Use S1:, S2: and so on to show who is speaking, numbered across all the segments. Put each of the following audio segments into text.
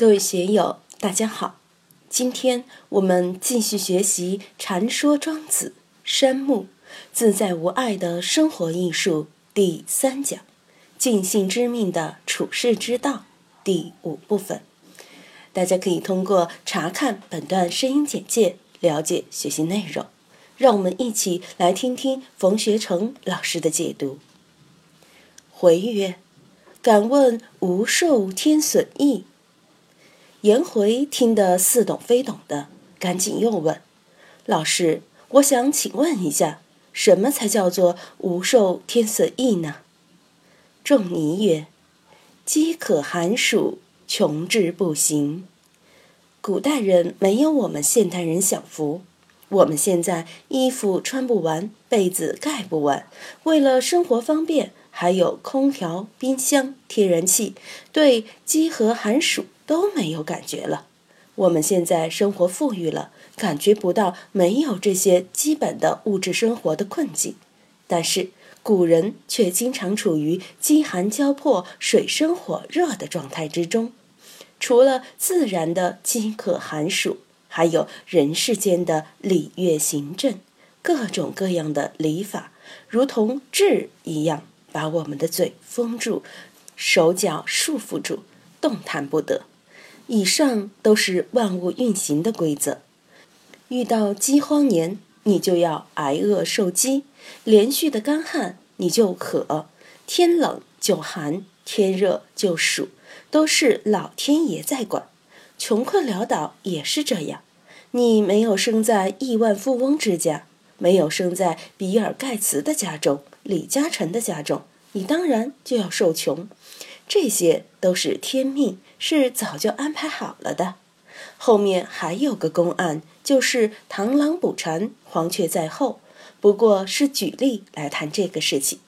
S1: 各位学友，大家好！今天我们继续学习《禅说庄子》山木自在无碍的生活艺术第三讲“尽性知命的处世之道”第五部分。大家可以通过查看本段声音简介了解学习内容。让我们一起来听听冯学成老师的解读。回曰：“敢问无受天损益？”颜回听得似懂非懂的，赶紧又问：“老师，我想请问一下，什么才叫做无受天色意呢？”仲尼曰：“饥渴寒暑，穷志不行。古代人没有我们现代人享福，我们现在衣服穿不完，被子盖不完，为了生活方便，还有空调、冰箱、天然气，对饥和寒暑。”都没有感觉了。我们现在生活富裕了，感觉不到没有这些基本的物质生活的困境。但是古人却经常处于饥寒交迫、水深火热的状态之中。除了自然的饥渴寒暑，还有人世间的礼乐行政，各种各样的礼法，如同痣一样，把我们的嘴封住，手脚束缚住，动弹不得。以上都是万物运行的规则。遇到饥荒年，你就要挨饿受饥；连续的干旱，你就渴；天冷就寒，天热就暑，都是老天爷在管。穷困潦倒也是这样。你没有生在亿万富翁之家，没有生在比尔盖茨的家中、李嘉诚的家中，你当然就要受穷。这些都是天命。是早就安排好了的。后面还有个公案，就是螳螂捕蝉，黄雀在后。不过是举例来谈这个事情。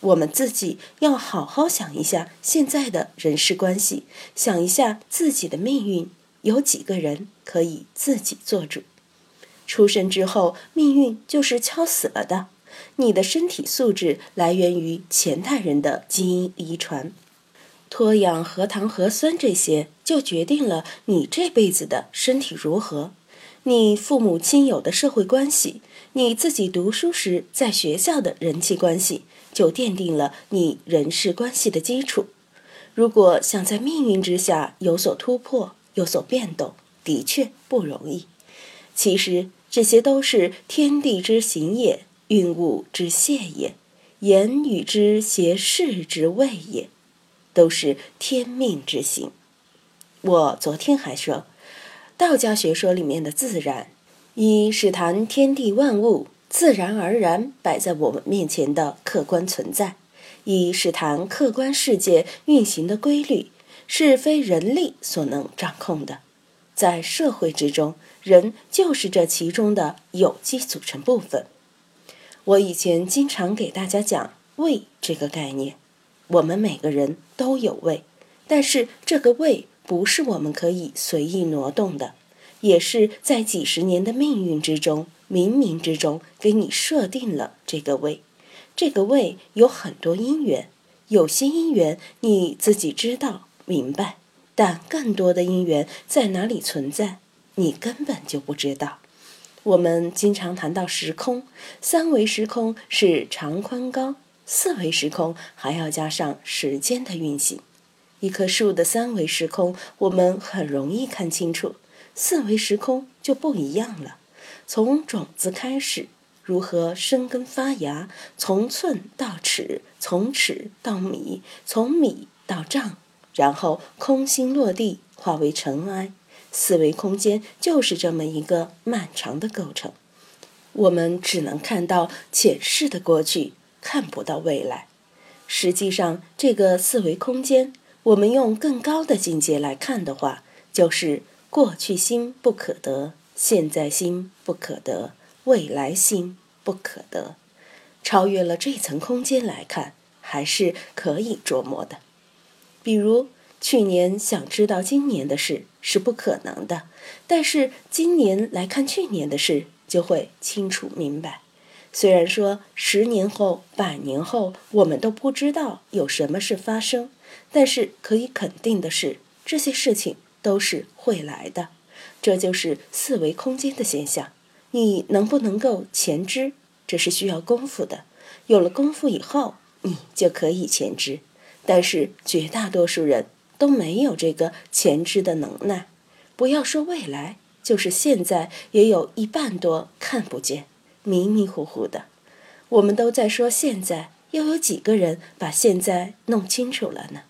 S1: 我们自己要好好想一下现在的人事关系，想一下自己的命运，有几个人可以自己做主？出生之后，命运就是敲死了的。你的身体素质来源于前代人的基因遗传。脱氧、核糖、核酸这些，就决定了你这辈子的身体如何。你父母亲友的社会关系，你自己读书时在学校的人际关系，就奠定了你人事关系的基础。如果想在命运之下有所突破、有所变动，的确不容易。其实这些都是天地之行也，运物之谢也，言语之谐事之谓也。都是天命之行。我昨天还说，道家学说里面的自然，一是谈天地万物自然而然摆在我们面前的客观存在；一是谈客观世界运行的规律，是非人力所能掌控的。在社会之中，人就是这其中的有机组成部分。我以前经常给大家讲“位”这个概念。我们每个人都有胃，但是这个胃不是我们可以随意挪动的，也是在几十年的命运之中，冥冥之中给你设定了这个胃。这个胃有很多因缘，有些因缘你自己知道明白，但更多的因缘在哪里存在，你根本就不知道。我们经常谈到时空，三维时空是长宽高。四维时空还要加上时间的运行，一棵树的三维时空我们很容易看清楚，四维时空就不一样了。从种子开始，如何生根发芽，从寸到尺，从尺到米，从米到丈，然后空心落地，化为尘埃。四维空间就是这么一个漫长的构成，我们只能看到浅视的过去。看不到未来，实际上，这个四维空间，我们用更高的境界来看的话，就是过去心不可得，现在心不可得，未来心不可得。超越了这层空间来看，还是可以琢磨的。比如，去年想知道今年的事是不可能的，但是今年来看去年的事，就会清楚明白。虽然说十年后、百年后我们都不知道有什么事发生，但是可以肯定的是，这些事情都是会来的，这就是四维空间的现象。你能不能够前知，这是需要功夫的。有了功夫以后，你就可以前知。但是绝大多数人都没有这个前知的能耐。不要说未来，就是现在也有一半多看不见，迷迷糊糊的。我们都在说现在，又有几个人把现在弄清楚了呢？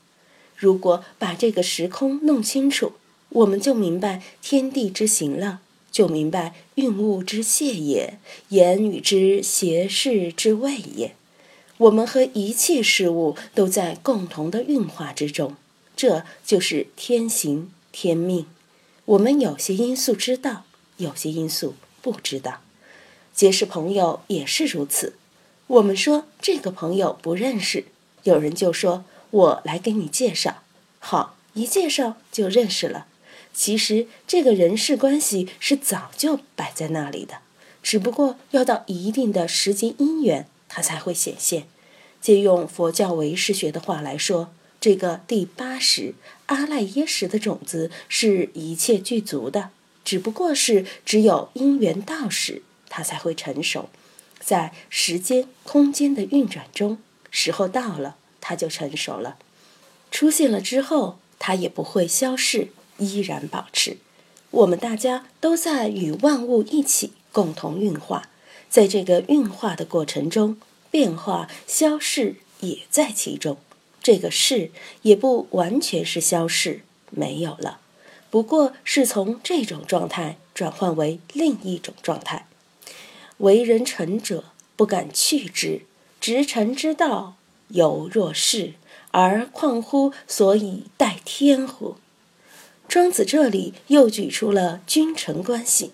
S1: 如果把这个时空弄清楚，我们就明白天地之行了，就明白运物之谢也，言语之谐事之谓也。我们和一切事物都在共同的运化之中，这就是天行天命。我们有些因素知道，有些因素不知道。结识朋友也是如此。我们说这个朋友不认识，有人就说：“我来给你介绍。”好，一介绍就认识了。其实这个人事关系是早就摆在那里的，只不过要到一定的时间因缘，它才会显现。借用佛教唯识学的话来说。这个第八识阿赖耶识的种子是一切具足的，只不过是只有因缘到时，它才会成熟。在时间空间的运转中，时候到了，它就成熟了。出现了之后，它也不会消逝，依然保持。我们大家都在与万物一起共同运化，在这个运化的过程中，变化消逝也在其中。这个事也不完全是消逝没有了，不过是从这种状态转换为另一种状态。为人臣者不敢去之，执臣之道犹若是，而况乎所以待天乎？庄子这里又举出了君臣关系。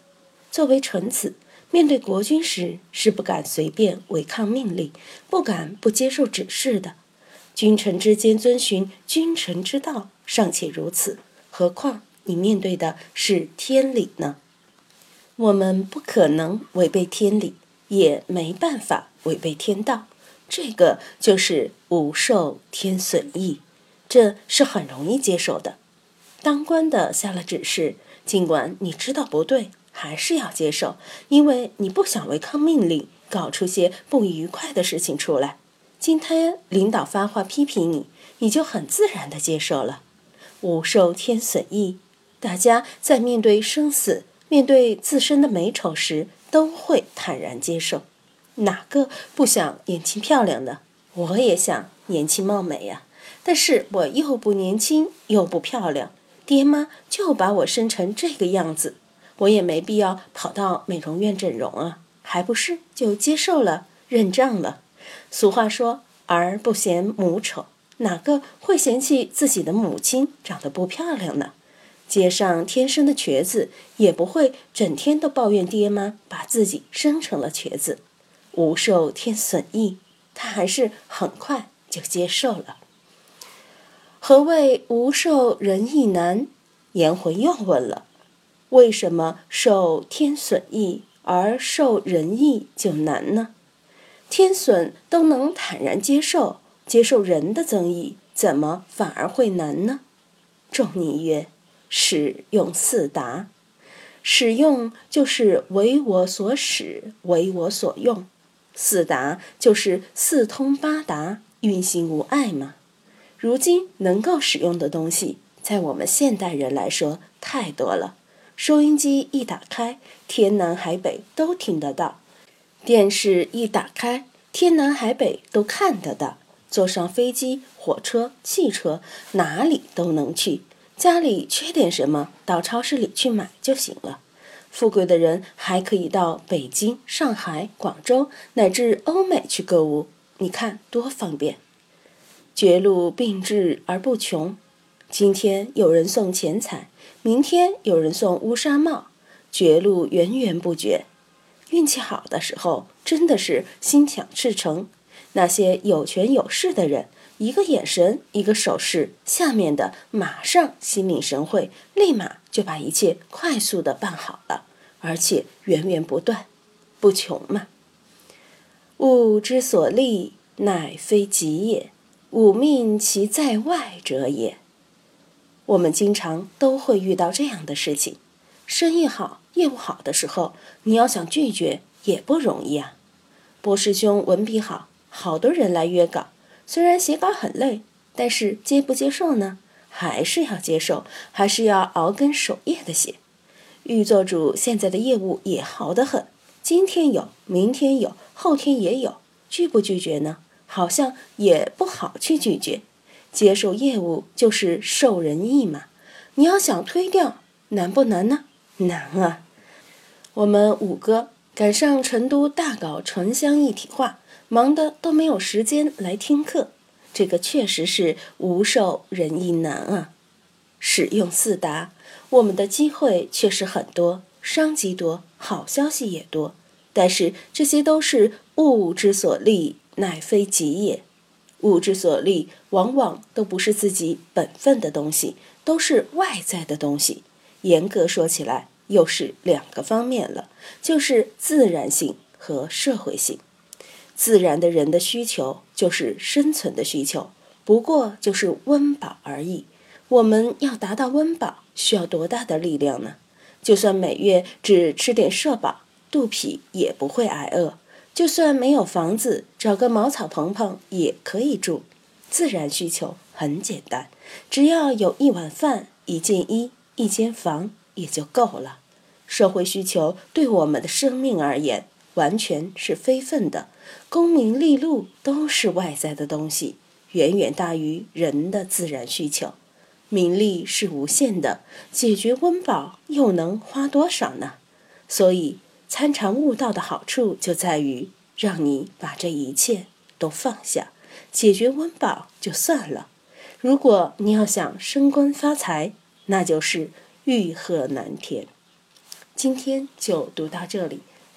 S1: 作为臣子，面对国君时是不敢随便违抗命令，不敢不接受指示的。君臣之间遵循君臣之道尚且如此，何况你面对的是天理呢？我们不可能违背天理，也没办法违背天道，这个就是无受天损益，这是很容易接受的。当官的下了指示，尽管你知道不对，还是要接受，因为你不想违抗命令，搞出些不愉快的事情出来。今天领导发话批评你，你就很自然的接受了。无受天损益，大家在面对生死、面对自身的美丑时，都会坦然接受。哪个不想年轻漂亮呢？我也想年轻貌美呀，但是我又不年轻又不漂亮，爹妈就把我生成这个样子，我也没必要跑到美容院整容啊，还不是就接受了，认账了。俗话说：“儿不嫌母丑，哪个会嫌弃自己的母亲长得不漂亮呢？”街上天生的瘸子也不会整天都抱怨爹妈把自己生成了瘸子。无受天损益，他还是很快就接受了。何谓无受人意难？颜回又问了：为什么受天损益而受人意就难呢？天损都能坦然接受，接受人的增益，怎么反而会难呢？仲尼曰：“使用四达，使用就是为我所使，为我所用；四达就是四通八达，运行无碍嘛。如今能够使用的东西，在我们现代人来说太多了。收音机一打开，天南海北都听得到。”电视一打开，天南海北都看得到；坐上飞机、火车、汽车，哪里都能去。家里缺点什么，到超市里去买就行了。富贵的人还可以到北京、上海、广州乃至欧美去购物，你看多方便。绝路并至而不穷，今天有人送钱财，明天有人送乌纱帽，绝路源源不绝。运气好的时候，真的是心想事成。那些有权有势的人，一个眼神，一个手势，下面的马上心领神会，立马就把一切快速的办好了，而且源源不断，不穷嘛。物之所立，乃非己也，吾命其在外者也。我们经常都会遇到这样的事情：生意好、业务好的时候，你要想拒绝也不容易啊。波师兄文笔好，好多人来约稿，虽然写稿很累，但是接不接受呢？还是要接受，还是要熬更守夜的写。玉作主现在的业务也好得很，今天有，明天有，后天也有，拒不拒绝呢？好像也不好去拒绝。接受业务就是受人意嘛，你要想推掉，难不难呢？难啊！我们五哥赶上成都大搞城乡一体化，忙得都没有时间来听课，这个确实是无受人意难啊！使用四达，我们的机会确实很多，商机多，好消息也多，但是这些都是物之所利，乃非己也。物之所利，往往都不是自己本分的东西，都是外在的东西。严格说起来，又是两个方面了，就是自然性和社会性。自然的人的需求就是生存的需求，不过就是温饱而已。我们要达到温饱，需要多大的力量呢？就算每月只吃点社保，肚皮也不会挨饿。就算没有房子，找个茅草棚棚也可以住。自然需求很简单，只要有一碗饭、一件衣、一间房也就够了。社会需求对我们的生命而言，完全是非分的。功名利禄都是外在的东西，远远大于人的自然需求。名利是无限的，解决温饱又能花多少呢？所以。参禅悟道的好处就在于让你把这一切都放下，解决温饱就算了。如果你要想升官发财，那就是欲壑难填。今天就读到这里，